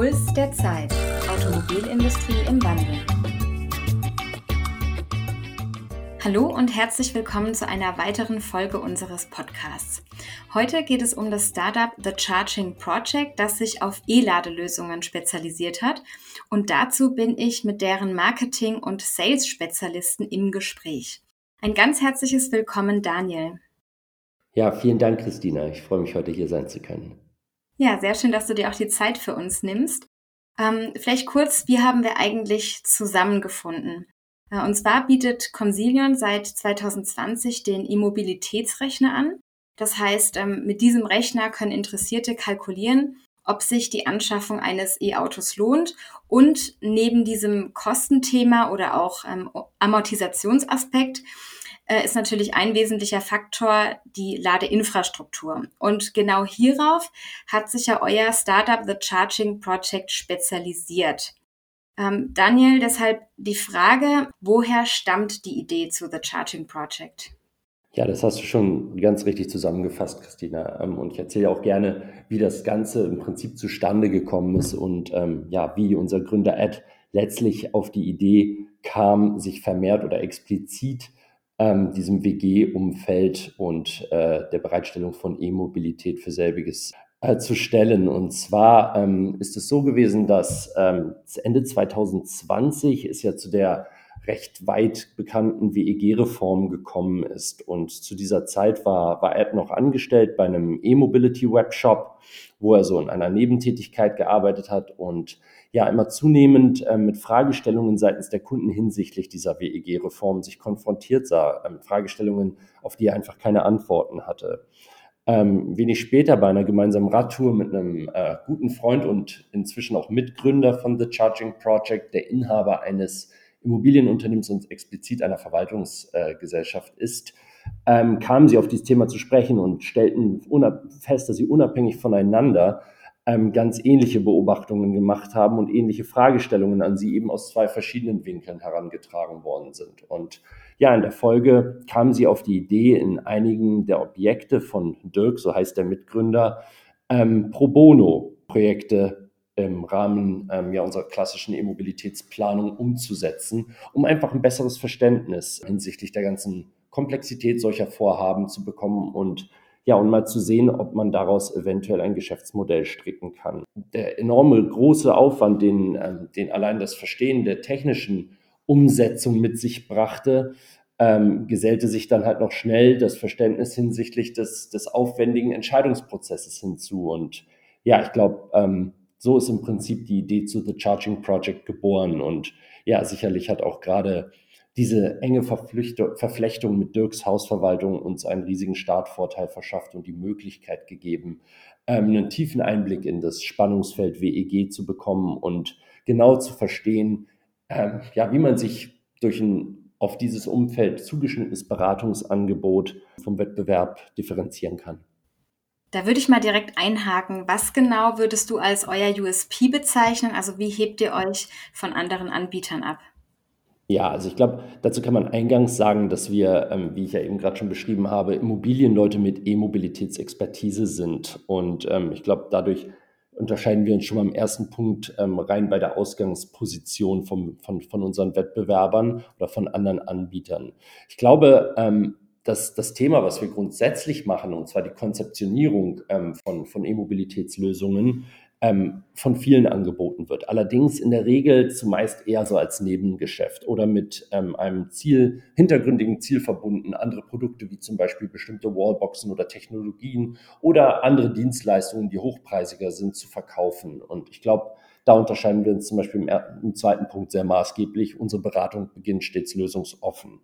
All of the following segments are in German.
Puls der Zeit. Automobilindustrie im Wandel. Hallo und herzlich willkommen zu einer weiteren Folge unseres Podcasts. Heute geht es um das Startup The Charging Project, das sich auf E-Ladelösungen spezialisiert hat. Und dazu bin ich mit deren Marketing- und Sales-Spezialisten im Gespräch. Ein ganz herzliches Willkommen, Daniel. Ja, vielen Dank, Christina. Ich freue mich, heute hier sein zu können. Ja, sehr schön, dass du dir auch die Zeit für uns nimmst. Ähm, vielleicht kurz, wie haben wir eigentlich zusammengefunden? Äh, und zwar bietet Consilion seit 2020 den E-Mobilitätsrechner an. Das heißt, ähm, mit diesem Rechner können Interessierte kalkulieren, ob sich die Anschaffung eines E-Autos lohnt und neben diesem Kostenthema oder auch ähm, Amortisationsaspekt äh, ist natürlich ein wesentlicher Faktor die Ladeinfrastruktur. Und genau hierauf hat sich ja euer Startup The Charging Project spezialisiert. Ähm, Daniel, deshalb die Frage, woher stammt die Idee zu The Charging Project? Ja, das hast du schon ganz richtig zusammengefasst, Christina. Ähm, und ich erzähle auch gerne, wie das Ganze im Prinzip zustande gekommen ist und ähm, ja, wie unser Gründer Ed letztlich auf die Idee kam, sich vermehrt oder explizit ähm, diesem WG-Umfeld und äh, der Bereitstellung von E-Mobilität für selbiges äh, zu stellen. Und zwar ähm, ist es so gewesen, dass ähm, Ende 2020 ist ja zu der recht weit bekannten WEG-Reform gekommen ist. Und zu dieser Zeit war, war Ed noch angestellt bei einem E-Mobility-Webshop, wo er so in einer Nebentätigkeit gearbeitet hat und ja immer zunehmend äh, mit Fragestellungen seitens der Kunden hinsichtlich dieser WEG-Reform sich konfrontiert sah. Ähm, Fragestellungen, auf die er einfach keine Antworten hatte. Ähm, wenig später bei einer gemeinsamen Radtour mit einem äh, guten Freund und inzwischen auch Mitgründer von The Charging Project, der Inhaber eines Immobilienunternehmens und explizit einer Verwaltungsgesellschaft äh, ist, ähm, kamen sie auf dieses Thema zu sprechen und stellten fest, dass sie unabhängig voneinander ähm, ganz ähnliche Beobachtungen gemacht haben und ähnliche Fragestellungen an sie eben aus zwei verschiedenen Winkeln herangetragen worden sind. Und ja, in der Folge kamen sie auf die Idee, in einigen der Objekte von Dirk, so heißt der Mitgründer, ähm, Pro Bono-Projekte im Rahmen ähm, ja, unserer klassischen E-Mobilitätsplanung umzusetzen, um einfach ein besseres Verständnis hinsichtlich der ganzen Komplexität solcher Vorhaben zu bekommen und ja, und mal zu sehen, ob man daraus eventuell ein Geschäftsmodell stricken kann. Der enorme große Aufwand, den, ähm, den allein das Verstehen der technischen Umsetzung mit sich brachte, ähm, gesellte sich dann halt noch schnell das Verständnis hinsichtlich des, des aufwendigen Entscheidungsprozesses hinzu. Und ja, ich glaube, ähm, so ist im Prinzip die Idee zu The Charging Project geboren. Und ja, sicherlich hat auch gerade diese enge Verflechtung mit Dirks Hausverwaltung uns einen riesigen Startvorteil verschafft und die Möglichkeit gegeben, ähm, einen tiefen Einblick in das Spannungsfeld WEG zu bekommen und genau zu verstehen, ähm, ja, wie man sich durch ein auf dieses Umfeld zugeschnittenes Beratungsangebot vom Wettbewerb differenzieren kann. Da würde ich mal direkt einhaken. Was genau würdest du als euer USP bezeichnen? Also wie hebt ihr euch von anderen Anbietern ab? Ja, also ich glaube, dazu kann man eingangs sagen, dass wir, ähm, wie ich ja eben gerade schon beschrieben habe, Immobilienleute mit E-Mobilitätsexpertise sind. Und ähm, ich glaube, dadurch unterscheiden wir uns schon mal im ersten Punkt ähm, rein bei der Ausgangsposition vom, von, von unseren Wettbewerbern oder von anderen Anbietern. Ich glaube, ähm, dass das Thema, was wir grundsätzlich machen, und zwar die Konzeptionierung ähm, von, von E-Mobilitätslösungen, ähm, von vielen angeboten wird. Allerdings in der Regel zumeist eher so als Nebengeschäft oder mit ähm, einem Ziel, hintergründigen Ziel verbunden, andere Produkte wie zum Beispiel bestimmte Wallboxen oder Technologien oder andere Dienstleistungen, die hochpreisiger sind, zu verkaufen. Und ich glaube, da unterscheiden wir uns zum Beispiel im, im zweiten Punkt sehr maßgeblich. Unsere Beratung beginnt stets lösungsoffen.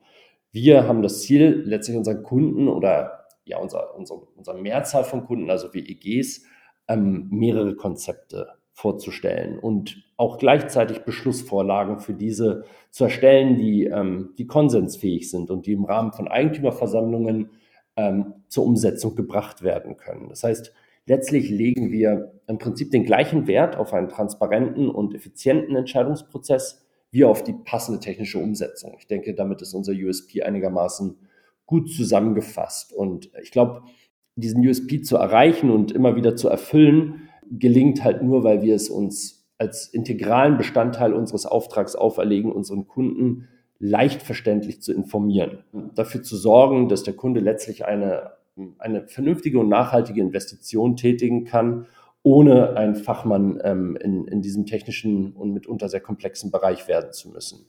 Wir haben das Ziel, letztlich unseren Kunden oder ja, unser, unser, unsere Mehrzahl von Kunden, also WEGs, ähm, mehrere Konzepte vorzustellen und auch gleichzeitig Beschlussvorlagen für diese zu erstellen, die, ähm, die konsensfähig sind und die im Rahmen von Eigentümerversammlungen ähm, zur Umsetzung gebracht werden können. Das heißt, letztlich legen wir im Prinzip den gleichen Wert auf einen transparenten und effizienten Entscheidungsprozess wie auf die passende technische Umsetzung. Ich denke, damit ist unser USP einigermaßen gut zusammengefasst. Und ich glaube, diesen USP zu erreichen und immer wieder zu erfüllen, gelingt halt nur, weil wir es uns als integralen Bestandteil unseres Auftrags auferlegen, unseren Kunden leicht verständlich zu informieren, dafür zu sorgen, dass der Kunde letztlich eine, eine vernünftige und nachhaltige Investition tätigen kann, ohne ein Fachmann ähm, in, in diesem technischen und mitunter sehr komplexen Bereich werden zu müssen.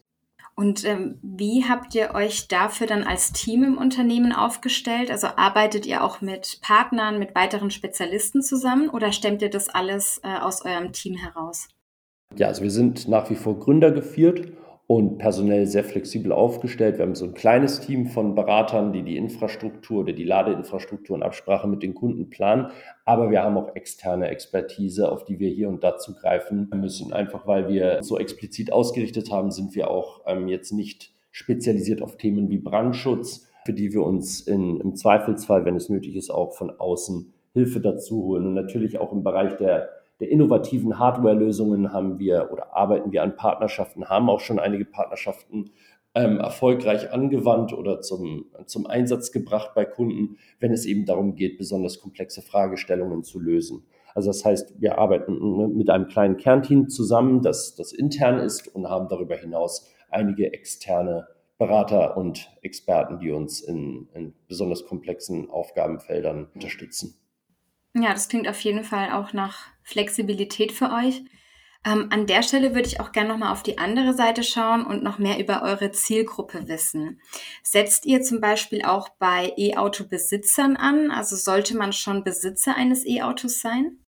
Und ähm, wie habt ihr euch dafür dann als Team im Unternehmen aufgestellt? Also arbeitet ihr auch mit Partnern, mit weiteren Spezialisten zusammen oder stemmt ihr das alles äh, aus eurem Team heraus? Ja, also wir sind nach wie vor Gründer geführt und personell sehr flexibel aufgestellt. Wir haben so ein kleines Team von Beratern, die die Infrastruktur oder die Ladeinfrastruktur in Absprache mit den Kunden planen. Aber wir haben auch externe Expertise, auf die wir hier und da zugreifen müssen. Einfach weil wir so explizit ausgerichtet haben, sind wir auch ähm, jetzt nicht spezialisiert auf Themen wie Brandschutz, für die wir uns in, im Zweifelsfall, wenn es nötig ist, auch von außen Hilfe dazu holen. Und natürlich auch im Bereich der der innovativen Hardware-Lösungen haben wir oder arbeiten wir an Partnerschaften, haben auch schon einige Partnerschaften ähm, erfolgreich angewandt oder zum, zum Einsatz gebracht bei Kunden, wenn es eben darum geht, besonders komplexe Fragestellungen zu lösen. Also das heißt, wir arbeiten mit einem kleinen Kernteam zusammen, das, das intern ist und haben darüber hinaus einige externe Berater und Experten, die uns in, in besonders komplexen Aufgabenfeldern unterstützen. Ja, das klingt auf jeden Fall auch nach Flexibilität für euch. Ähm, an der Stelle würde ich auch gerne nochmal auf die andere Seite schauen und noch mehr über eure Zielgruppe wissen. Setzt ihr zum Beispiel auch bei E-Auto-Besitzern an? Also sollte man schon Besitzer eines E-Autos sein?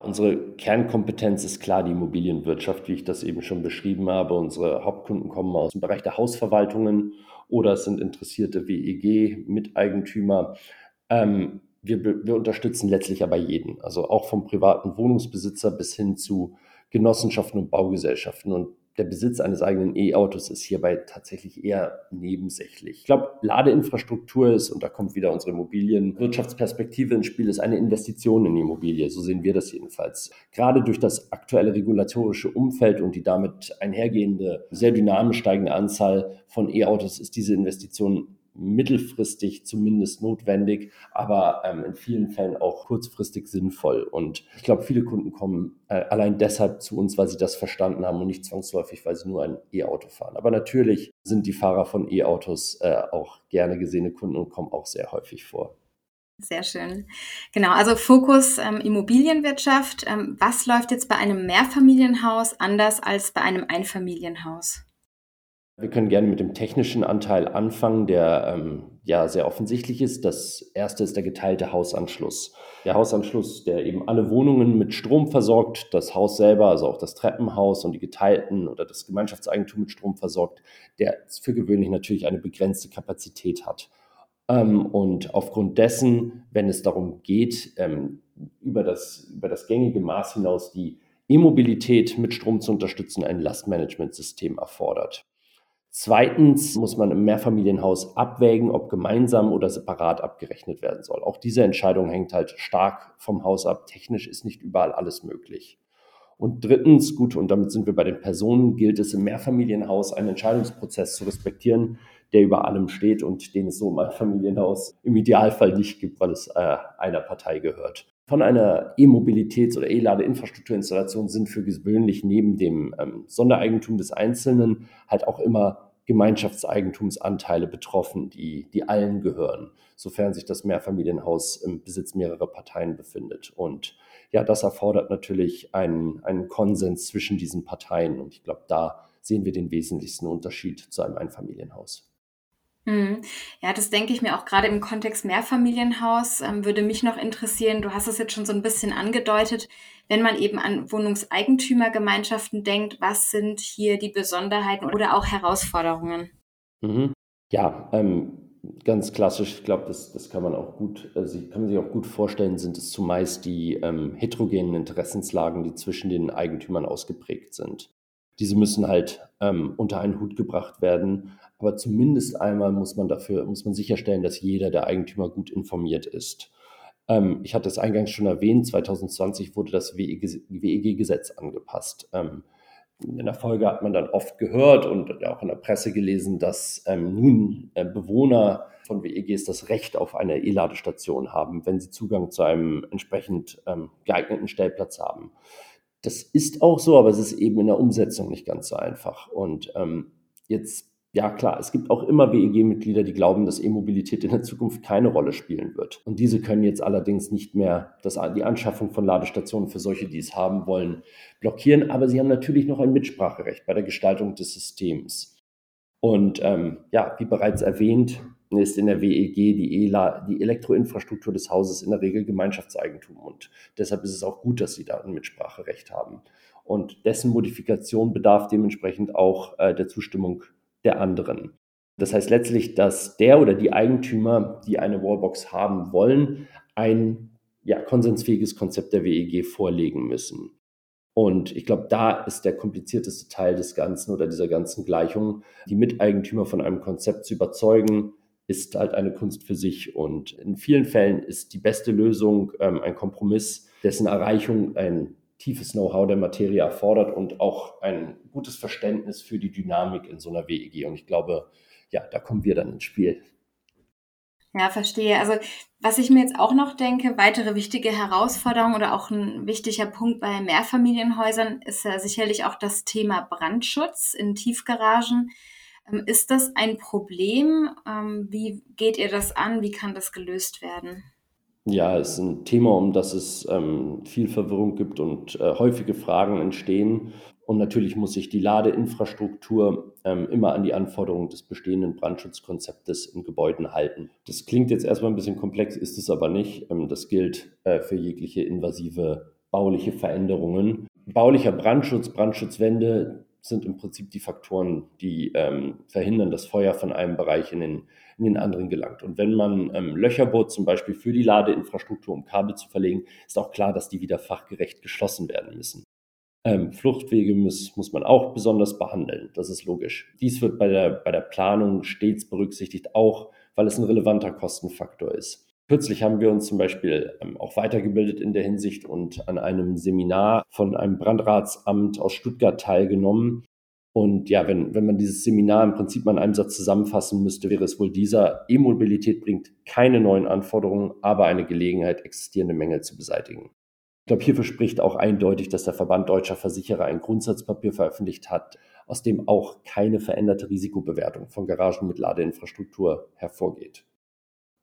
Unsere Kernkompetenz ist klar die Immobilienwirtschaft, wie ich das eben schon beschrieben habe. Unsere Hauptkunden kommen aus dem Bereich der Hausverwaltungen oder es sind interessierte WEG-Miteigentümer. Ähm, wir, wir unterstützen letztlich aber jeden, also auch vom privaten Wohnungsbesitzer bis hin zu Genossenschaften und Baugesellschaften. Und der Besitz eines eigenen E-Autos ist hierbei tatsächlich eher nebensächlich. Ich glaube, Ladeinfrastruktur ist, und da kommt wieder unsere Immobilienwirtschaftsperspektive ins Spiel, ist eine Investition in die Immobilie. So sehen wir das jedenfalls. Gerade durch das aktuelle regulatorische Umfeld und die damit einhergehende, sehr dynamisch steigende Anzahl von E-Autos ist diese Investition mittelfristig zumindest notwendig, aber ähm, in vielen Fällen auch kurzfristig sinnvoll. Und ich glaube, viele Kunden kommen äh, allein deshalb zu uns, weil sie das verstanden haben und nicht zwangsläufig, weil sie nur ein E-Auto fahren. Aber natürlich sind die Fahrer von E-Autos äh, auch gerne gesehene Kunden und kommen auch sehr häufig vor. Sehr schön. Genau, also Fokus ähm, Immobilienwirtschaft. Ähm, was läuft jetzt bei einem Mehrfamilienhaus anders als bei einem Einfamilienhaus? Wir können gerne mit dem technischen Anteil anfangen, der ähm, ja sehr offensichtlich ist. Das erste ist der geteilte Hausanschluss. Der Hausanschluss, der eben alle Wohnungen mit Strom versorgt, das Haus selber, also auch das Treppenhaus und die geteilten oder das Gemeinschaftseigentum mit Strom versorgt, der für gewöhnlich natürlich eine begrenzte Kapazität hat. Ähm, und aufgrund dessen, wenn es darum geht, ähm, über, das, über das gängige Maß hinaus die E-Mobilität mit Strom zu unterstützen, ein Lastmanagementsystem erfordert. Zweitens muss man im Mehrfamilienhaus abwägen, ob gemeinsam oder separat abgerechnet werden soll. Auch diese Entscheidung hängt halt stark vom Haus ab. Technisch ist nicht überall alles möglich. Und drittens, gut, und damit sind wir bei den Personen, gilt es im Mehrfamilienhaus einen Entscheidungsprozess zu respektieren, der über allem steht und den es so im Einfamilienhaus im Idealfall nicht gibt, weil es äh, einer Partei gehört. Von einer E-Mobilitäts- oder E-Ladeinfrastrukturinstallation sind für gewöhnlich neben dem ähm, Sondereigentum des Einzelnen halt auch immer Gemeinschaftseigentumsanteile betroffen, die, die allen gehören, sofern sich das Mehrfamilienhaus im Besitz mehrerer Parteien befindet. Und ja, das erfordert natürlich einen, einen Konsens zwischen diesen Parteien. Und ich glaube, da sehen wir den wesentlichsten Unterschied zu einem Einfamilienhaus. Mhm. Ja, das denke ich mir auch gerade im Kontext Mehrfamilienhaus ähm, würde mich noch interessieren. Du hast es jetzt schon so ein bisschen angedeutet, wenn man eben an Wohnungseigentümergemeinschaften denkt, was sind hier die Besonderheiten oder auch Herausforderungen? Mhm. Ja, ähm, ganz klassisch, ich glaube, das, das kann man auch gut, also kann man sich auch gut vorstellen, sind es zumeist die ähm, heterogenen Interessenslagen, die zwischen den Eigentümern ausgeprägt sind. Diese müssen halt ähm, unter einen Hut gebracht werden. Aber zumindest einmal muss man dafür, muss man sicherstellen, dass jeder der Eigentümer gut informiert ist. Ähm, ich hatte es eingangs schon erwähnt, 2020 wurde das WEG-Gesetz angepasst. Ähm, in der Folge hat man dann oft gehört und auch in der Presse gelesen, dass ähm, nun äh, Bewohner von WEGs das Recht auf eine E-Ladestation haben, wenn sie Zugang zu einem entsprechend ähm, geeigneten Stellplatz haben. Das ist auch so, aber es ist eben in der Umsetzung nicht ganz so einfach. Und ähm, jetzt ja, klar, es gibt auch immer WEG-Mitglieder, die glauben, dass E-Mobilität in der Zukunft keine Rolle spielen wird. Und diese können jetzt allerdings nicht mehr das, die Anschaffung von Ladestationen für solche, die es haben wollen, blockieren. Aber sie haben natürlich noch ein Mitspracherecht bei der Gestaltung des Systems. Und ähm, ja, wie bereits erwähnt, ist in der WEG die, ELA, die Elektroinfrastruktur des Hauses in der Regel Gemeinschaftseigentum. Und deshalb ist es auch gut, dass sie da ein Mitspracherecht haben. Und dessen Modifikation bedarf dementsprechend auch äh, der Zustimmung der anderen. Das heißt letztlich, dass der oder die Eigentümer, die eine Wallbox haben wollen, ein ja, konsensfähiges Konzept der WEG vorlegen müssen. Und ich glaube, da ist der komplizierteste Teil des Ganzen oder dieser ganzen Gleichung. Die Miteigentümer von einem Konzept zu überzeugen, ist halt eine Kunst für sich. Und in vielen Fällen ist die beste Lösung ähm, ein Kompromiss, dessen Erreichung ein tiefes Know-how der Materie erfordert und auch ein gutes Verständnis für die Dynamik in so einer WEG. Und ich glaube, ja, da kommen wir dann ins Spiel. Ja, verstehe. Also was ich mir jetzt auch noch denke, weitere wichtige Herausforderung oder auch ein wichtiger Punkt bei Mehrfamilienhäusern ist ja sicherlich auch das Thema Brandschutz in Tiefgaragen. Ähm, ist das ein Problem? Ähm, wie geht ihr das an? Wie kann das gelöst werden? Ja, es ist ein Thema, um das es ähm, viel Verwirrung gibt und äh, häufige Fragen entstehen. Und natürlich muss sich die Ladeinfrastruktur ähm, immer an die Anforderungen des bestehenden Brandschutzkonzeptes in Gebäuden halten. Das klingt jetzt erstmal ein bisschen komplex, ist es aber nicht. Ähm, das gilt äh, für jegliche invasive bauliche Veränderungen. Baulicher Brandschutz, Brandschutzwände sind im Prinzip die Faktoren, die ähm, verhindern, dass Feuer von einem Bereich in den in den anderen gelangt. Und wenn man ähm, Löcher bohrt, zum Beispiel für die Ladeinfrastruktur, um Kabel zu verlegen, ist auch klar, dass die wieder fachgerecht geschlossen werden müssen. Ähm, Fluchtwege muss, muss man auch besonders behandeln, das ist logisch. Dies wird bei der, bei der Planung stets berücksichtigt, auch weil es ein relevanter Kostenfaktor ist. Kürzlich haben wir uns zum Beispiel ähm, auch weitergebildet in der Hinsicht und an einem Seminar von einem Brandratsamt aus Stuttgart teilgenommen, und ja, wenn, wenn man dieses Seminar im Prinzip mal in einem Satz zusammenfassen müsste, wäre es wohl dieser, E-Mobilität bringt keine neuen Anforderungen, aber eine Gelegenheit, existierende Mängel zu beseitigen. Ich glaube, hierfür spricht auch eindeutig, dass der Verband deutscher Versicherer ein Grundsatzpapier veröffentlicht hat, aus dem auch keine veränderte Risikobewertung von Garagen mit Ladeinfrastruktur hervorgeht.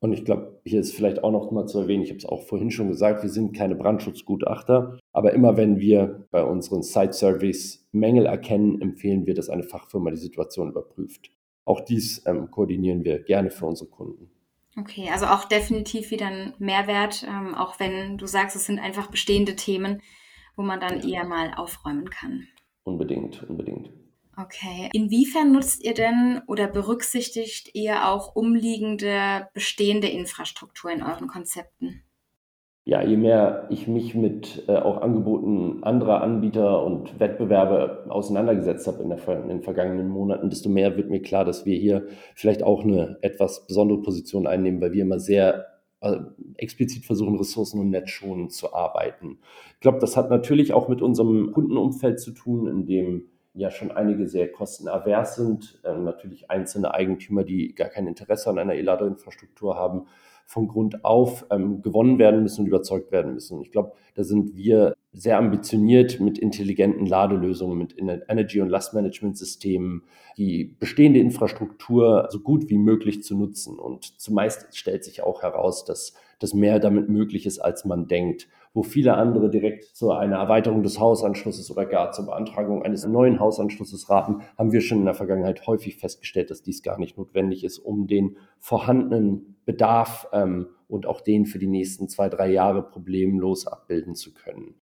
Und ich glaube, hier ist vielleicht auch noch mal zu erwähnen, ich habe es auch vorhin schon gesagt, wir sind keine Brandschutzgutachter, aber immer wenn wir bei unseren Site-Surveys Mängel erkennen, empfehlen wir, dass eine Fachfirma die Situation überprüft. Auch dies ähm, koordinieren wir gerne für unsere Kunden. Okay, also auch definitiv wieder ein Mehrwert, ähm, auch wenn du sagst, es sind einfach bestehende Themen, wo man dann eher mal aufräumen kann. Unbedingt, unbedingt. Okay. Inwiefern nutzt ihr denn oder berücksichtigt ihr auch umliegende bestehende Infrastruktur in euren Konzepten? Ja, je mehr ich mich mit äh, auch Angeboten anderer Anbieter und Wettbewerbe auseinandergesetzt habe in, der, in, den vergangenen Monaten, desto mehr wird mir klar, dass wir hier vielleicht auch eine etwas besondere Position einnehmen, weil wir immer sehr äh, explizit versuchen, ressourcen- und netzschonend zu arbeiten. Ich glaube, das hat natürlich auch mit unserem Kundenumfeld zu tun, in dem ja schon einige sehr kostenavers sind, äh, natürlich einzelne Eigentümer, die gar kein Interesse an einer E-Ladeinfrastruktur haben, von Grund auf ähm, gewonnen werden müssen und überzeugt werden müssen. Ich glaube, da sind wir sehr ambitioniert mit intelligenten Ladelösungen, mit Energy- und Lastmanagementsystemen, die bestehende Infrastruktur so gut wie möglich zu nutzen. Und zumeist stellt sich auch heraus, dass dass mehr damit möglich ist, als man denkt. Wo viele andere direkt zu einer Erweiterung des Hausanschlusses oder gar zur Beantragung eines neuen Hausanschlusses raten, haben wir schon in der Vergangenheit häufig festgestellt, dass dies gar nicht notwendig ist, um den vorhandenen Bedarf ähm, und auch den für die nächsten zwei, drei Jahre problemlos abbilden zu können.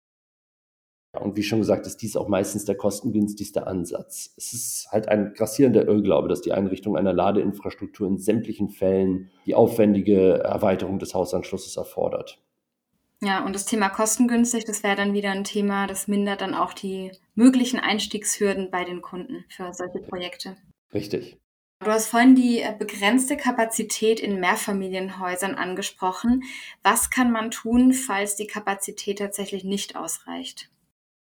Und wie schon gesagt, ist dies auch meistens der kostengünstigste Ansatz. Es ist halt ein grassierender Irrglaube, dass die Einrichtung einer Ladeinfrastruktur in sämtlichen Fällen die aufwendige Erweiterung des Hausanschlusses erfordert. Ja, und das Thema kostengünstig, das wäre dann wieder ein Thema, das mindert dann auch die möglichen Einstiegshürden bei den Kunden für solche Projekte. Richtig. Du hast vorhin die äh, begrenzte Kapazität in Mehrfamilienhäusern angesprochen. Was kann man tun, falls die Kapazität tatsächlich nicht ausreicht?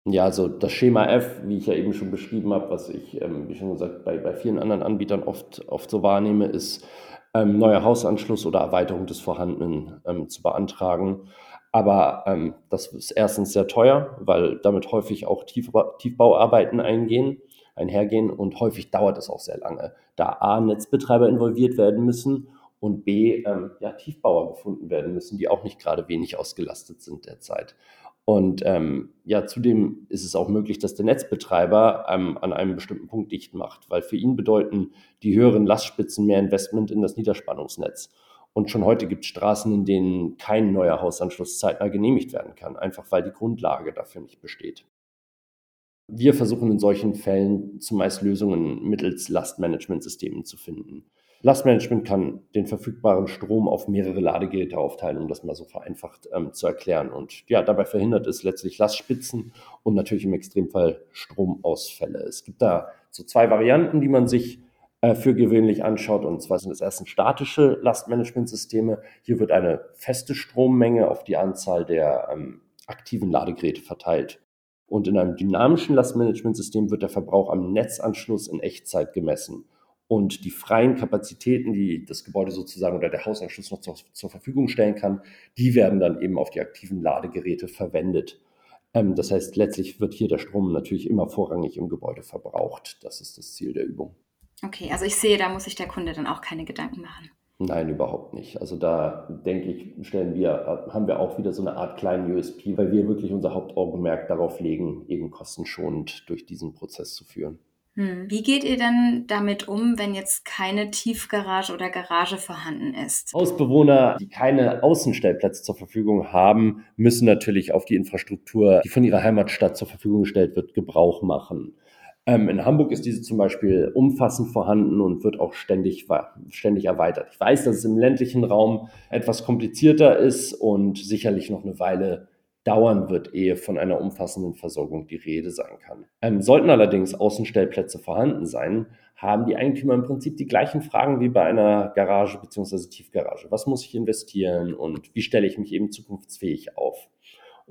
Ja, also das Schema F, wie ich ja eben schon beschrieben habe, was ich, ähm, wie schon gesagt, bei, bei vielen anderen Anbietern oft, oft so wahrnehme, ist ähm, neuer Hausanschluss oder Erweiterung des vorhandenen ähm, zu beantragen. Aber ähm, das ist erstens sehr teuer, weil damit häufig auch Tiefba Tiefbauarbeiten eingehen, einhergehen und häufig dauert es auch sehr lange, da A, Netzbetreiber involviert werden müssen und B, ähm, ja, Tiefbauer gefunden werden müssen, die auch nicht gerade wenig ausgelastet sind derzeit. Und ähm, ja, zudem ist es auch möglich, dass der Netzbetreiber ähm, an einem bestimmten Punkt dicht macht, weil für ihn bedeuten die höheren Lastspitzen mehr Investment in das Niederspannungsnetz. Und schon heute gibt es Straßen, in denen kein neuer Hausanschluss zeitnah genehmigt werden kann, einfach weil die Grundlage dafür nicht besteht. Wir versuchen in solchen Fällen zumeist Lösungen mittels Lastmanagementsystemen zu finden. Lastmanagement kann den verfügbaren Strom auf mehrere Ladegeräte aufteilen, um das mal so vereinfacht ähm, zu erklären. Und ja, dabei verhindert es letztlich Lastspitzen und natürlich im Extremfall Stromausfälle. Es gibt da so zwei Varianten, die man sich für gewöhnlich anschaut. Und zwar sind es erstens statische Lastmanagementsysteme. Hier wird eine feste Strommenge auf die Anzahl der ähm, aktiven Ladegeräte verteilt. Und in einem dynamischen Lastmanagementsystem wird der Verbrauch am Netzanschluss in Echtzeit gemessen. Und die freien Kapazitäten, die das Gebäude sozusagen oder der Hausanschluss noch zur, zur Verfügung stellen kann, die werden dann eben auf die aktiven Ladegeräte verwendet. Ähm, das heißt, letztlich wird hier der Strom natürlich immer vorrangig im Gebäude verbraucht. Das ist das Ziel der Übung. Okay, also ich sehe, da muss sich der Kunde dann auch keine Gedanken machen. Nein, überhaupt nicht. Also da denke ich, stellen wir, haben wir auch wieder so eine Art kleinen USP, weil wir wirklich unser Hauptaugenmerk darauf legen, eben kostenschonend durch diesen Prozess zu führen. Hm. Wie geht ihr denn damit um, wenn jetzt keine Tiefgarage oder Garage vorhanden ist? Hausbewohner, die keine Außenstellplätze zur Verfügung haben, müssen natürlich auf die Infrastruktur, die von ihrer Heimatstadt zur Verfügung gestellt wird, Gebrauch machen. Ähm, in Hamburg ist diese zum Beispiel umfassend vorhanden und wird auch ständig, ständig erweitert. Ich weiß, dass es im ländlichen Raum etwas komplizierter ist und sicherlich noch eine Weile dauern wird, ehe von einer umfassenden Versorgung die Rede sein kann. Ähm, sollten allerdings Außenstellplätze vorhanden sein, haben die Eigentümer im Prinzip die gleichen Fragen wie bei einer Garage bzw. Tiefgarage. Was muss ich investieren und wie stelle ich mich eben zukunftsfähig auf?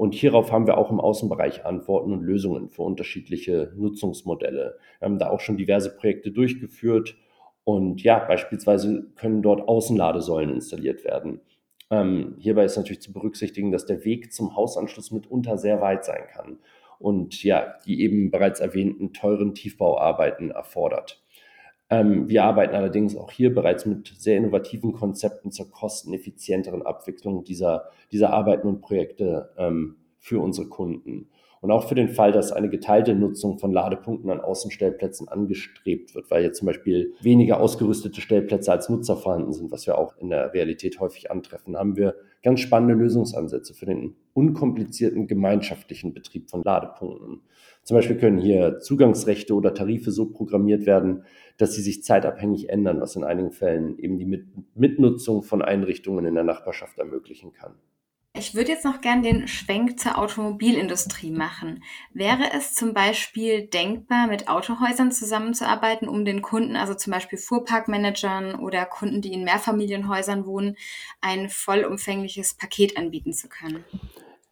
Und hierauf haben wir auch im Außenbereich Antworten und Lösungen für unterschiedliche Nutzungsmodelle. Wir haben da auch schon diverse Projekte durchgeführt. Und ja, beispielsweise können dort Außenladesäulen installiert werden. Ähm, hierbei ist natürlich zu berücksichtigen, dass der Weg zum Hausanschluss mitunter sehr weit sein kann und ja, die eben bereits erwähnten teuren Tiefbauarbeiten erfordert. Ähm, wir arbeiten allerdings auch hier bereits mit sehr innovativen Konzepten zur kosteneffizienteren Abwicklung dieser, dieser Arbeiten und Projekte ähm, für unsere Kunden. Und auch für den Fall, dass eine geteilte Nutzung von Ladepunkten an Außenstellplätzen angestrebt wird, weil jetzt zum Beispiel weniger ausgerüstete Stellplätze als Nutzer vorhanden sind, was wir auch in der Realität häufig antreffen, haben wir ganz spannende Lösungsansätze für den unkomplizierten gemeinschaftlichen Betrieb von Ladepunkten. Zum Beispiel können hier Zugangsrechte oder Tarife so programmiert werden, dass sie sich zeitabhängig ändern, was in einigen Fällen eben die Mitnutzung von Einrichtungen in der Nachbarschaft ermöglichen kann. Ich würde jetzt noch gern den Schwenk zur Automobilindustrie machen. Wäre es zum Beispiel denkbar, mit Autohäusern zusammenzuarbeiten, um den Kunden, also zum Beispiel Fuhrparkmanagern oder Kunden, die in Mehrfamilienhäusern wohnen, ein vollumfängliches Paket anbieten zu können?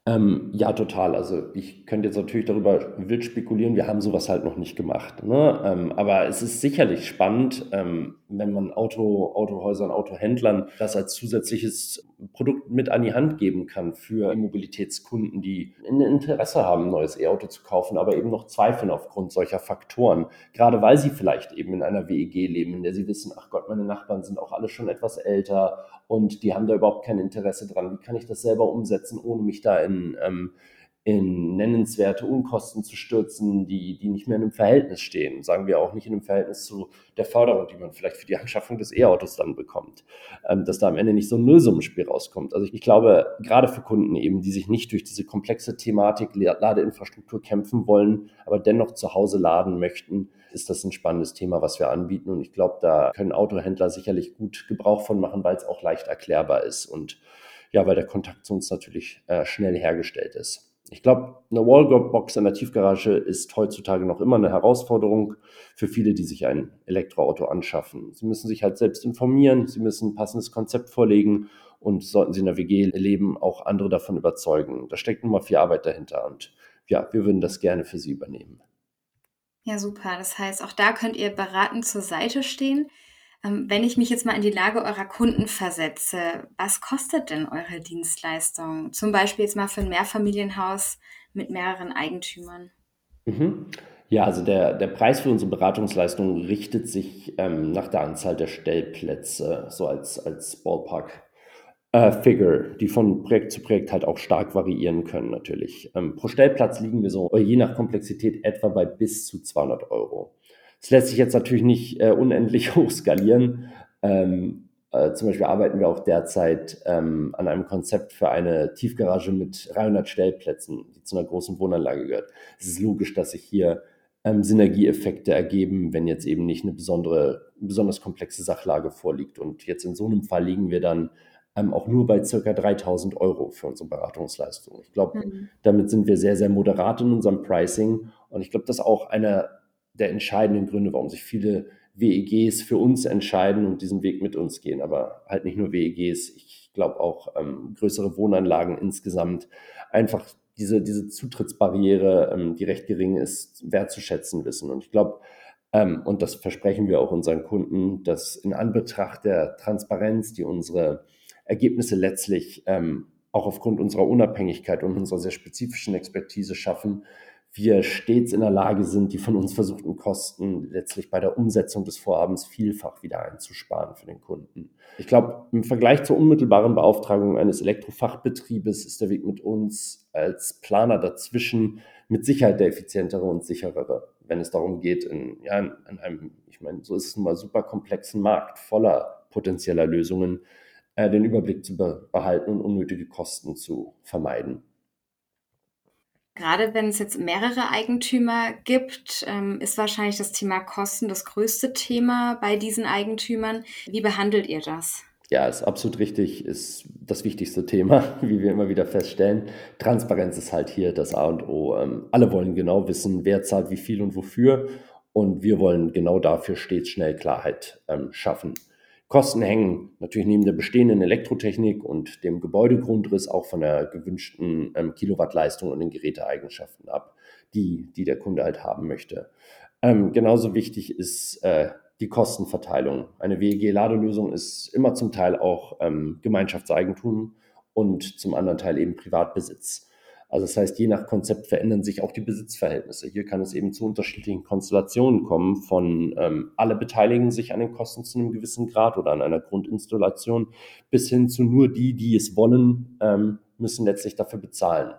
Ähm, ja, total. Also ich könnte jetzt natürlich darüber wild spekulieren. Wir haben sowas halt noch nicht gemacht. Ne? Ähm, aber es ist sicherlich spannend, ähm, wenn man Auto, Autohäusern, Autohändlern das als zusätzliches Produkt mit an die Hand geben kann für Mobilitätskunden, die ein Interesse haben, ein neues E-Auto zu kaufen, aber eben noch zweifeln aufgrund solcher Faktoren. Gerade weil sie vielleicht eben in einer WEG leben, in der sie wissen, ach Gott, meine Nachbarn sind auch alle schon etwas älter und die haben da überhaupt kein Interesse dran. Wie kann ich das selber umsetzen, ohne mich da in ähm, in nennenswerte Unkosten zu stürzen, die, die nicht mehr in einem Verhältnis stehen. Sagen wir auch nicht in einem Verhältnis zu der Förderung, die man vielleicht für die Anschaffung des E-Autos dann bekommt. Ähm, dass da am Ende nicht so ein Nullsummenspiel rauskommt. Also ich, ich glaube, gerade für Kunden eben, die sich nicht durch diese komplexe Thematik Ladeinfrastruktur kämpfen wollen, aber dennoch zu Hause laden möchten, ist das ein spannendes Thema, was wir anbieten. Und ich glaube, da können Autohändler sicherlich gut Gebrauch von machen, weil es auch leicht erklärbar ist und ja, weil der Kontakt zu uns natürlich äh, schnell hergestellt ist. Ich glaube, eine Wallbox in der Tiefgarage ist heutzutage noch immer eine Herausforderung für viele, die sich ein Elektroauto anschaffen. Sie müssen sich halt selbst informieren, sie müssen ein passendes Konzept vorlegen und sollten sie in der WG leben, auch andere davon überzeugen. Da steckt nun mal viel Arbeit dahinter und ja, wir würden das gerne für Sie übernehmen. Ja, super. Das heißt, auch da könnt ihr beratend zur Seite stehen. Ähm, wenn ich mich jetzt mal in die Lage eurer Kunden versetze, was kostet denn eure Dienstleistung? Zum Beispiel jetzt mal für ein Mehrfamilienhaus mit mehreren Eigentümern. Mhm. Ja, also der, der Preis für unsere Beratungsleistung richtet sich ähm, nach der Anzahl der Stellplätze, so als, als Ballpark. Äh, die von Projekt zu Projekt halt auch stark variieren können natürlich. Ähm, pro Stellplatz liegen wir so je nach Komplexität etwa bei bis zu 200 Euro. Es lässt sich jetzt natürlich nicht äh, unendlich hoch skalieren. Ähm, äh, zum Beispiel arbeiten wir auch derzeit ähm, an einem Konzept für eine Tiefgarage mit 300 Stellplätzen, die zu einer großen Wohnanlage gehört. Es ist logisch, dass sich hier ähm, Synergieeffekte ergeben, wenn jetzt eben nicht eine besondere, besonders komplexe Sachlage vorliegt. Und jetzt in so einem Fall liegen wir dann ähm, auch nur bei circa 3000 Euro für unsere Beratungsleistung. Ich glaube, mhm. damit sind wir sehr, sehr moderat in unserem Pricing. Und ich glaube, das ist auch einer der entscheidenden Gründe, warum sich viele WEGs für uns entscheiden und diesen Weg mit uns gehen. Aber halt nicht nur WEGs, ich glaube auch ähm, größere Wohnanlagen insgesamt. Einfach diese, diese Zutrittsbarriere, ähm, die recht gering ist, wertzuschätzen wissen. Und ich glaube, ähm, und das versprechen wir auch unseren Kunden, dass in Anbetracht der Transparenz, die unsere Ergebnisse letztlich ähm, auch aufgrund unserer Unabhängigkeit und unserer sehr spezifischen Expertise schaffen, wir stets in der Lage sind, die von uns versuchten Kosten letztlich bei der Umsetzung des Vorhabens vielfach wieder einzusparen für den Kunden. Ich glaube, im Vergleich zur unmittelbaren Beauftragung eines Elektrofachbetriebes ist der Weg mit uns als Planer dazwischen mit Sicherheit der effizientere und sicherere, wenn es darum geht, in, ja, in einem, ich meine, so ist es nun mal super komplexen Markt voller potenzieller Lösungen, äh, den Überblick zu behalten und unnötige Kosten zu vermeiden. Gerade wenn es jetzt mehrere Eigentümer gibt, ähm, ist wahrscheinlich das Thema Kosten das größte Thema bei diesen Eigentümern. Wie behandelt ihr das? Ja, ist absolut richtig, ist das wichtigste Thema, wie wir immer wieder feststellen. Transparenz ist halt hier das A und O. Ähm, alle wollen genau wissen, wer zahlt wie viel und wofür. Und wir wollen genau dafür stets schnell Klarheit ähm, schaffen. Kosten hängen natürlich neben der bestehenden Elektrotechnik und dem Gebäudegrundriss auch von der gewünschten ähm, Kilowattleistung und den Geräteeigenschaften ab, die, die der Kunde halt haben möchte. Ähm, genauso wichtig ist äh, die Kostenverteilung. Eine WEG-Ladelösung ist immer zum Teil auch ähm, Gemeinschaftseigentum und zum anderen Teil eben Privatbesitz. Also das heißt, je nach Konzept verändern sich auch die Besitzverhältnisse. Hier kann es eben zu unterschiedlichen Konstellationen kommen, von ähm, alle beteiligen sich an den Kosten zu einem gewissen Grad oder an einer Grundinstallation, bis hin zu nur die, die es wollen, ähm, müssen letztlich dafür bezahlen.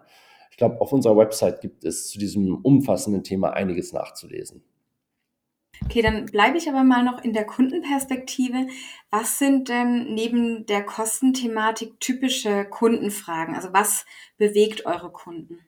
Ich glaube, auf unserer Website gibt es zu diesem umfassenden Thema einiges nachzulesen. Okay, dann bleibe ich aber mal noch in der Kundenperspektive. Was sind denn neben der Kostenthematik typische Kundenfragen? Also was bewegt eure Kunden?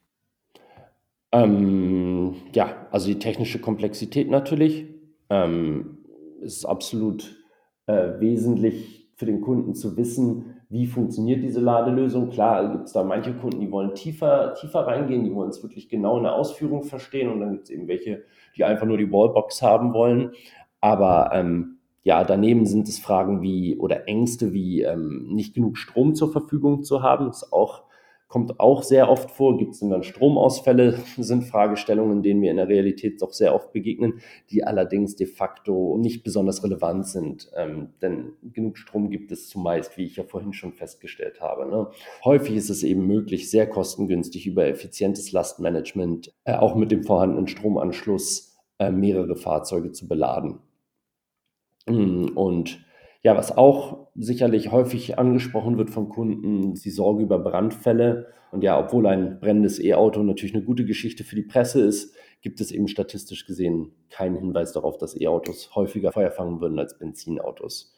Ähm, ja, also die technische Komplexität natürlich ähm, ist absolut äh, wesentlich für den Kunden zu wissen, wie funktioniert diese Ladelösung. Klar gibt es da manche Kunden, die wollen tiefer, tiefer reingehen, die wollen es wirklich genau in der Ausführung verstehen und dann gibt es eben welche, die einfach nur die Wallbox haben wollen. Aber ähm, ja, daneben sind es Fragen wie oder Ängste wie ähm, nicht genug Strom zur Verfügung zu haben. Das ist auch kommt auch sehr oft vor. Gibt es denn dann Stromausfälle? sind Fragestellungen, denen wir in der Realität doch sehr oft begegnen, die allerdings de facto nicht besonders relevant sind. Ähm, denn genug Strom gibt es zumeist, wie ich ja vorhin schon festgestellt habe. Ne? Häufig ist es eben möglich, sehr kostengünstig über effizientes Lastmanagement, äh, auch mit dem vorhandenen Stromanschluss, äh, mehrere Fahrzeuge zu beladen. Und ja, was auch sicherlich häufig angesprochen wird vom Kunden, ist die Sorge über Brandfälle. Und ja, obwohl ein brennendes E-Auto natürlich eine gute Geschichte für die Presse ist, gibt es eben statistisch gesehen keinen Hinweis darauf, dass E-Autos häufiger Feuer fangen würden als Benzinautos.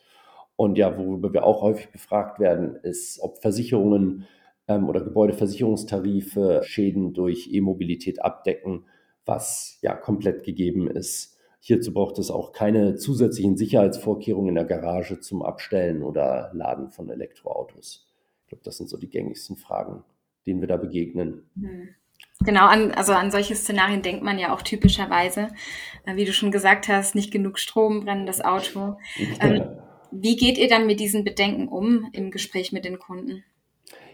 Und ja, worüber wir auch häufig befragt werden, ist, ob Versicherungen ähm, oder Gebäudeversicherungstarife Schäden durch E-Mobilität abdecken, was ja komplett gegeben ist. Hierzu braucht es auch keine zusätzlichen Sicherheitsvorkehrungen in der Garage zum Abstellen oder Laden von Elektroautos. Ich glaube, das sind so die gängigsten Fragen, denen wir da begegnen. Hm. Genau, an, also an solche Szenarien denkt man ja auch typischerweise. Äh, wie du schon gesagt hast, nicht genug Strom, brennendes Auto. Ähm, wie geht ihr dann mit diesen Bedenken um im Gespräch mit den Kunden?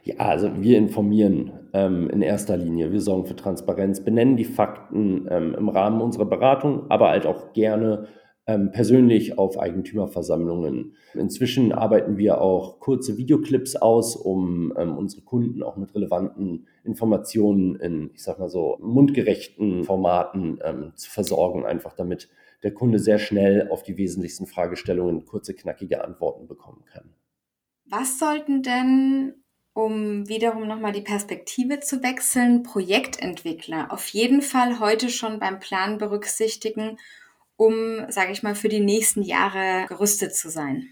Ja, also wir informieren ähm, in erster Linie, wir sorgen für Transparenz, benennen die Fakten ähm, im Rahmen unserer Beratung, aber halt auch gerne ähm, persönlich auf Eigentümerversammlungen. Inzwischen arbeiten wir auch kurze Videoclips aus, um ähm, unsere Kunden auch mit relevanten Informationen in, ich sag mal so, mundgerechten Formaten ähm, zu versorgen, einfach damit der Kunde sehr schnell auf die wesentlichsten Fragestellungen kurze, knackige Antworten bekommen kann. Was sollten denn um wiederum nochmal die Perspektive zu wechseln, Projektentwickler auf jeden Fall heute schon beim Plan berücksichtigen, um, sage ich mal, für die nächsten Jahre gerüstet zu sein?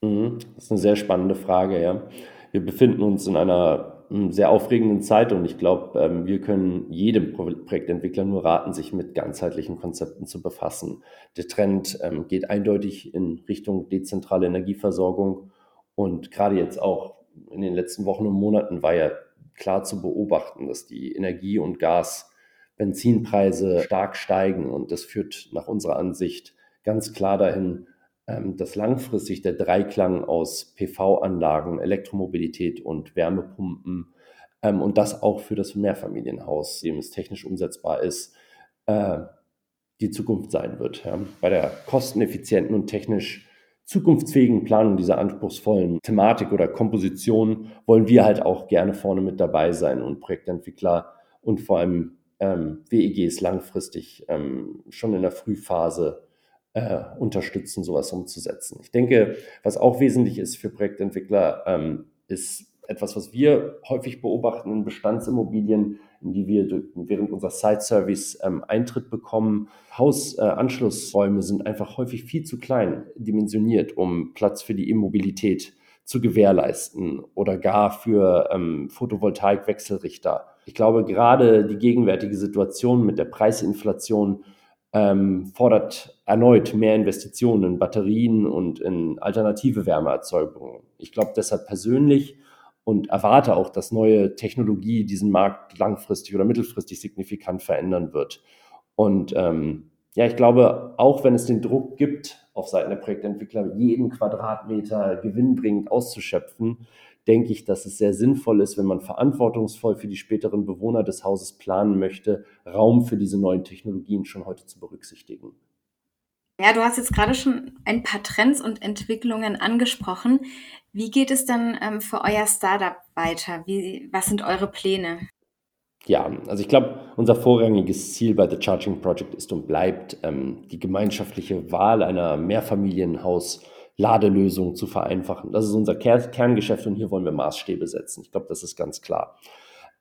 Mhm. Das ist eine sehr spannende Frage, ja. Wir befinden uns in einer hm, sehr aufregenden Zeit und ich glaube, ähm, wir können jedem Projektentwickler nur raten, sich mit ganzheitlichen Konzepten zu befassen. Der Trend ähm, geht eindeutig in Richtung dezentrale Energieversorgung und gerade jetzt auch in den letzten Wochen und Monaten war ja klar zu beobachten, dass die Energie- und Gas- Benzinpreise stark steigen. Und das führt nach unserer Ansicht ganz klar dahin, ähm, dass langfristig der Dreiklang aus PV-Anlagen, Elektromobilität und Wärmepumpen ähm, und das auch für das Mehrfamilienhaus, dem es technisch umsetzbar ist, äh, die Zukunft sein wird. Bei der kosteneffizienten und technisch zukunftsfähigen Planung dieser anspruchsvollen Thematik oder Komposition wollen wir halt auch gerne vorne mit dabei sein und Projektentwickler und vor allem ähm, WEGs langfristig ähm, schon in der Frühphase äh, unterstützen, sowas umzusetzen. Ich denke, was auch wesentlich ist für Projektentwickler, ähm, ist etwas, was wir häufig beobachten in Bestandsimmobilien, in die wir während unserer Site-Service ähm, Eintritt bekommen. Hausanschlussräume äh, sind einfach häufig viel zu klein dimensioniert, um Platz für die Immobilität zu gewährleisten oder gar für ähm, Photovoltaik-Wechselrichter. Ich glaube, gerade die gegenwärtige Situation mit der Preisinflation ähm, fordert erneut mehr Investitionen in Batterien und in alternative Wärmeerzeugung. Ich glaube deshalb persönlich und erwarte auch, dass neue Technologie diesen Markt langfristig oder mittelfristig signifikant verändern wird. Und ähm, ja, ich glaube, auch wenn es den Druck gibt, auf Seiten der Projektentwickler jeden Quadratmeter gewinnbringend auszuschöpfen, denke ich, dass es sehr sinnvoll ist, wenn man verantwortungsvoll für die späteren Bewohner des Hauses planen möchte, Raum für diese neuen Technologien schon heute zu berücksichtigen. Ja, du hast jetzt gerade schon ein paar Trends und Entwicklungen angesprochen. Wie geht es dann ähm, für euer Startup weiter? Wie, was sind eure Pläne? Ja, also ich glaube, unser vorrangiges Ziel bei The Charging Project ist und bleibt, ähm, die gemeinschaftliche Wahl einer Mehrfamilienhaus- Ladelösungen zu vereinfachen. Das ist unser Kerngeschäft und hier wollen wir Maßstäbe setzen. Ich glaube, das ist ganz klar.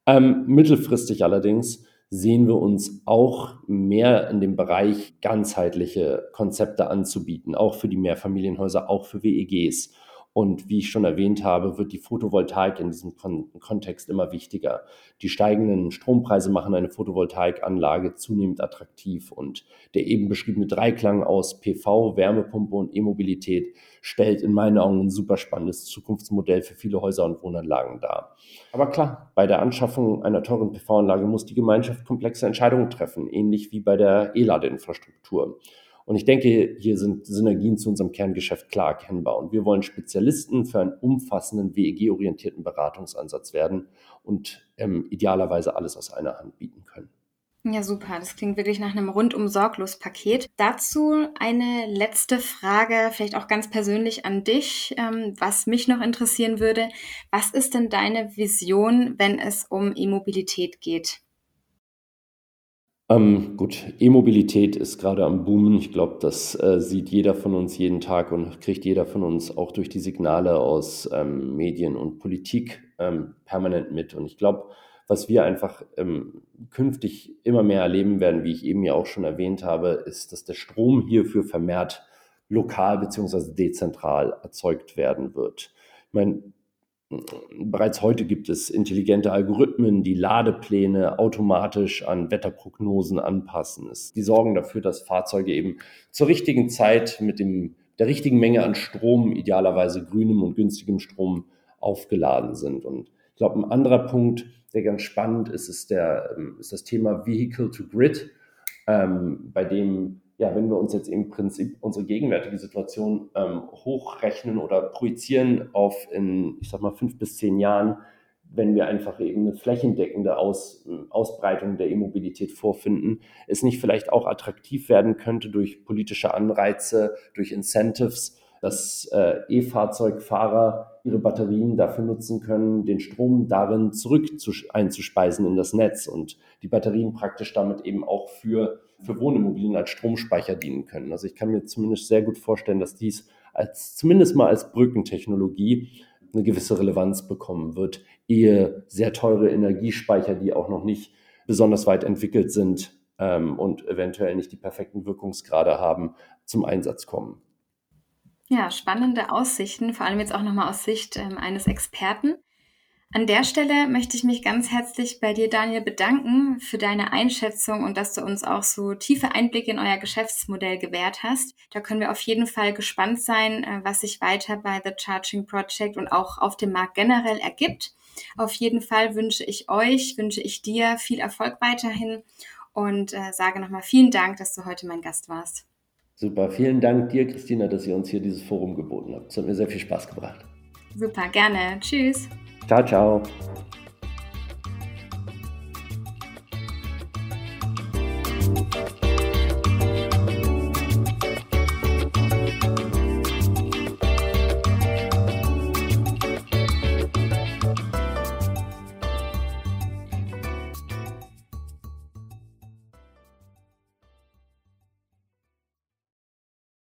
Ähm, mittelfristig allerdings sehen wir uns auch mehr in dem Bereich ganzheitliche Konzepte anzubieten, auch für die Mehrfamilienhäuser, auch für WEGs. Und wie ich schon erwähnt habe, wird die Photovoltaik in diesem Kon Kontext immer wichtiger. Die steigenden Strompreise machen eine Photovoltaikanlage zunehmend attraktiv und der eben beschriebene Dreiklang aus PV, Wärmepumpe und E-Mobilität stellt in meinen Augen ein super spannendes Zukunftsmodell für viele Häuser und Wohnanlagen dar. Aber klar, bei der Anschaffung einer teuren PV-Anlage muss die Gemeinschaft komplexe Entscheidungen treffen, ähnlich wie bei der E-Ladeinfrastruktur. Und ich denke, hier sind Synergien zu unserem Kerngeschäft klar erkennbar. Und wir wollen Spezialisten für einen umfassenden WEG-orientierten Beratungsansatz werden und ähm, idealerweise alles aus einer Hand bieten können. Ja, super. Das klingt wirklich nach einem rundum sorglos Paket. Dazu eine letzte Frage, vielleicht auch ganz persönlich an dich, ähm, was mich noch interessieren würde. Was ist denn deine Vision, wenn es um E-Mobilität geht? Ähm, gut, E-Mobilität ist gerade am Boomen. Ich glaube, das äh, sieht jeder von uns jeden Tag und kriegt jeder von uns auch durch die Signale aus ähm, Medien und Politik ähm, permanent mit. Und ich glaube, was wir einfach ähm, künftig immer mehr erleben werden, wie ich eben ja auch schon erwähnt habe, ist, dass der Strom hierfür vermehrt lokal beziehungsweise dezentral erzeugt werden wird. Ich meine, Bereits heute gibt es intelligente Algorithmen, die Ladepläne automatisch an Wetterprognosen anpassen. Die sorgen dafür, dass Fahrzeuge eben zur richtigen Zeit mit dem, der richtigen Menge an Strom, idealerweise grünem und günstigem Strom, aufgeladen sind. Und ich glaube, ein anderer Punkt, der ganz spannend ist, ist, der, ähm, ist das Thema Vehicle to Grid, ähm, bei dem ja, wenn wir uns jetzt im Prinzip unsere gegenwärtige Situation ähm, hochrechnen oder projizieren auf in, ich sag mal, fünf bis zehn Jahren, wenn wir einfach eben eine flächendeckende Aus, Ausbreitung der E-Mobilität vorfinden, es nicht vielleicht auch attraktiv werden könnte durch politische Anreize, durch Incentives, dass äh, E-Fahrzeugfahrer ihre Batterien dafür nutzen können, den Strom darin zurück zu, einzuspeisen in das Netz und die Batterien praktisch damit eben auch für, für Wohnimmobilien als Stromspeicher dienen können. Also ich kann mir zumindest sehr gut vorstellen, dass dies als zumindest mal als Brückentechnologie eine gewisse Relevanz bekommen wird, ehe sehr teure Energiespeicher, die auch noch nicht besonders weit entwickelt sind ähm, und eventuell nicht die perfekten Wirkungsgrade haben, zum Einsatz kommen. Ja, spannende Aussichten, vor allem jetzt auch nochmal aus Sicht ähm, eines Experten. An der Stelle möchte ich mich ganz herzlich bei dir, Daniel, bedanken für deine Einschätzung und dass du uns auch so tiefe Einblicke in euer Geschäftsmodell gewährt hast. Da können wir auf jeden Fall gespannt sein, äh, was sich weiter bei The Charging Project und auch auf dem Markt generell ergibt. Auf jeden Fall wünsche ich euch, wünsche ich dir viel Erfolg weiterhin und äh, sage nochmal vielen Dank, dass du heute mein Gast warst. Super, vielen Dank dir, Christina, dass ihr uns hier dieses Forum geboten habt. Es hat mir sehr viel Spaß gebracht. Super, gerne. Tschüss. Ciao, ciao.